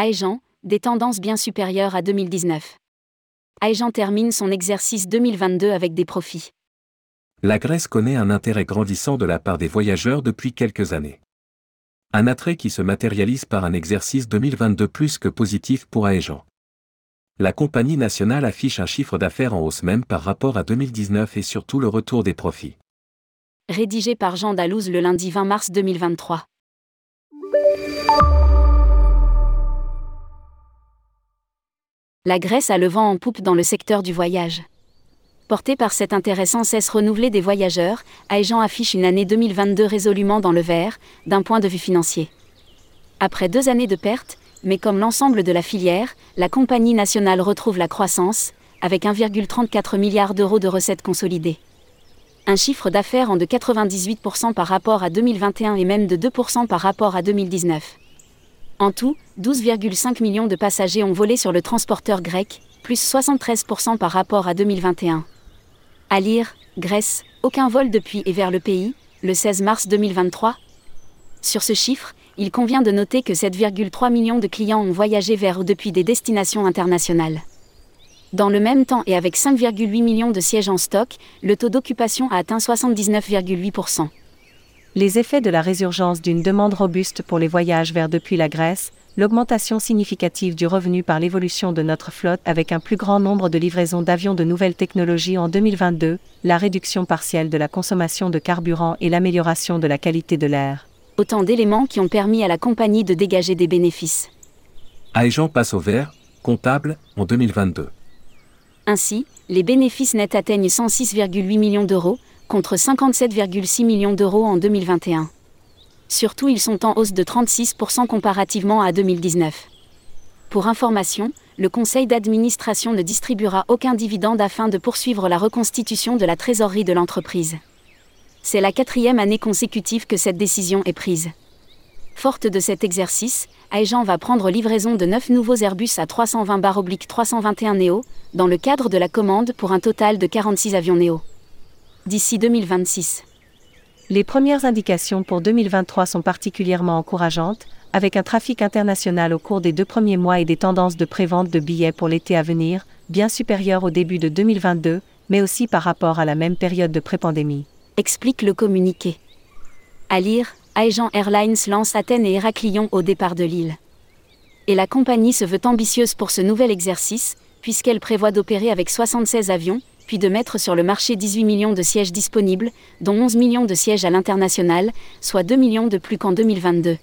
Aegean, des tendances bien supérieures à 2019. Aegean termine son exercice 2022 avec des profits. La Grèce connaît un intérêt grandissant de la part des voyageurs depuis quelques années. Un attrait qui se matérialise par un exercice 2022 plus que positif pour Aegean. La compagnie nationale affiche un chiffre d'affaires en hausse même par rapport à 2019 et surtout le retour des profits. Rédigé par Jean Dalouse le lundi 20 mars 2023. La Grèce a le vent en poupe dans le secteur du voyage. Porté par cet intérêt sans cesse renouvelé des voyageurs, Aegean affiche une année 2022 résolument dans le vert, d'un point de vue financier. Après deux années de pertes, mais comme l'ensemble de la filière, la compagnie nationale retrouve la croissance, avec 1,34 milliard d'euros de recettes consolidées. Un chiffre d'affaires en de 98% par rapport à 2021 et même de 2% par rapport à 2019. En tout, 12,5 millions de passagers ont volé sur le transporteur grec, plus 73% par rapport à 2021. À lire, Grèce, aucun vol depuis et vers le pays, le 16 mars 2023. Sur ce chiffre, il convient de noter que 7,3 millions de clients ont voyagé vers ou depuis des destinations internationales. Dans le même temps et avec 5,8 millions de sièges en stock, le taux d'occupation a atteint 79,8% les effets de la résurgence d'une demande robuste pour les voyages vers depuis la Grèce, l'augmentation significative du revenu par l'évolution de notre flotte avec un plus grand nombre de livraisons d'avions de nouvelles technologies en 2022, la réduction partielle de la consommation de carburant et l'amélioration de la qualité de l'air. Autant d'éléments qui ont permis à la compagnie de dégager des bénéfices. Aegean passe au vert, comptable, en 2022. Ainsi, les bénéfices nets atteignent 106,8 millions d'euros, contre 57,6 millions d'euros en 2021. Surtout, ils sont en hausse de 36% comparativement à 2019. Pour information, le conseil d'administration ne distribuera aucun dividende afin de poursuivre la reconstitution de la trésorerie de l'entreprise. C'est la quatrième année consécutive que cette décision est prise. Forte de cet exercice, Aegean va prendre livraison de 9 nouveaux Airbus à 320 321 Neo, dans le cadre de la commande pour un total de 46 avions Neo d'ici 2026. Les premières indications pour 2023 sont particulièrement encourageantes, avec un trafic international au cours des deux premiers mois et des tendances de prévente de billets pour l'été à venir, bien supérieures au début de 2022, mais aussi par rapport à la même période de pré-pandémie. Explique le communiqué. À lire, Aegean Airlines lance Athènes et Héraclion au départ de l'île. Et la compagnie se veut ambitieuse pour ce nouvel exercice, puisqu'elle prévoit d'opérer avec 76 avions, puis de mettre sur le marché 18 millions de sièges disponibles, dont 11 millions de sièges à l'international, soit 2 millions de plus qu'en 2022.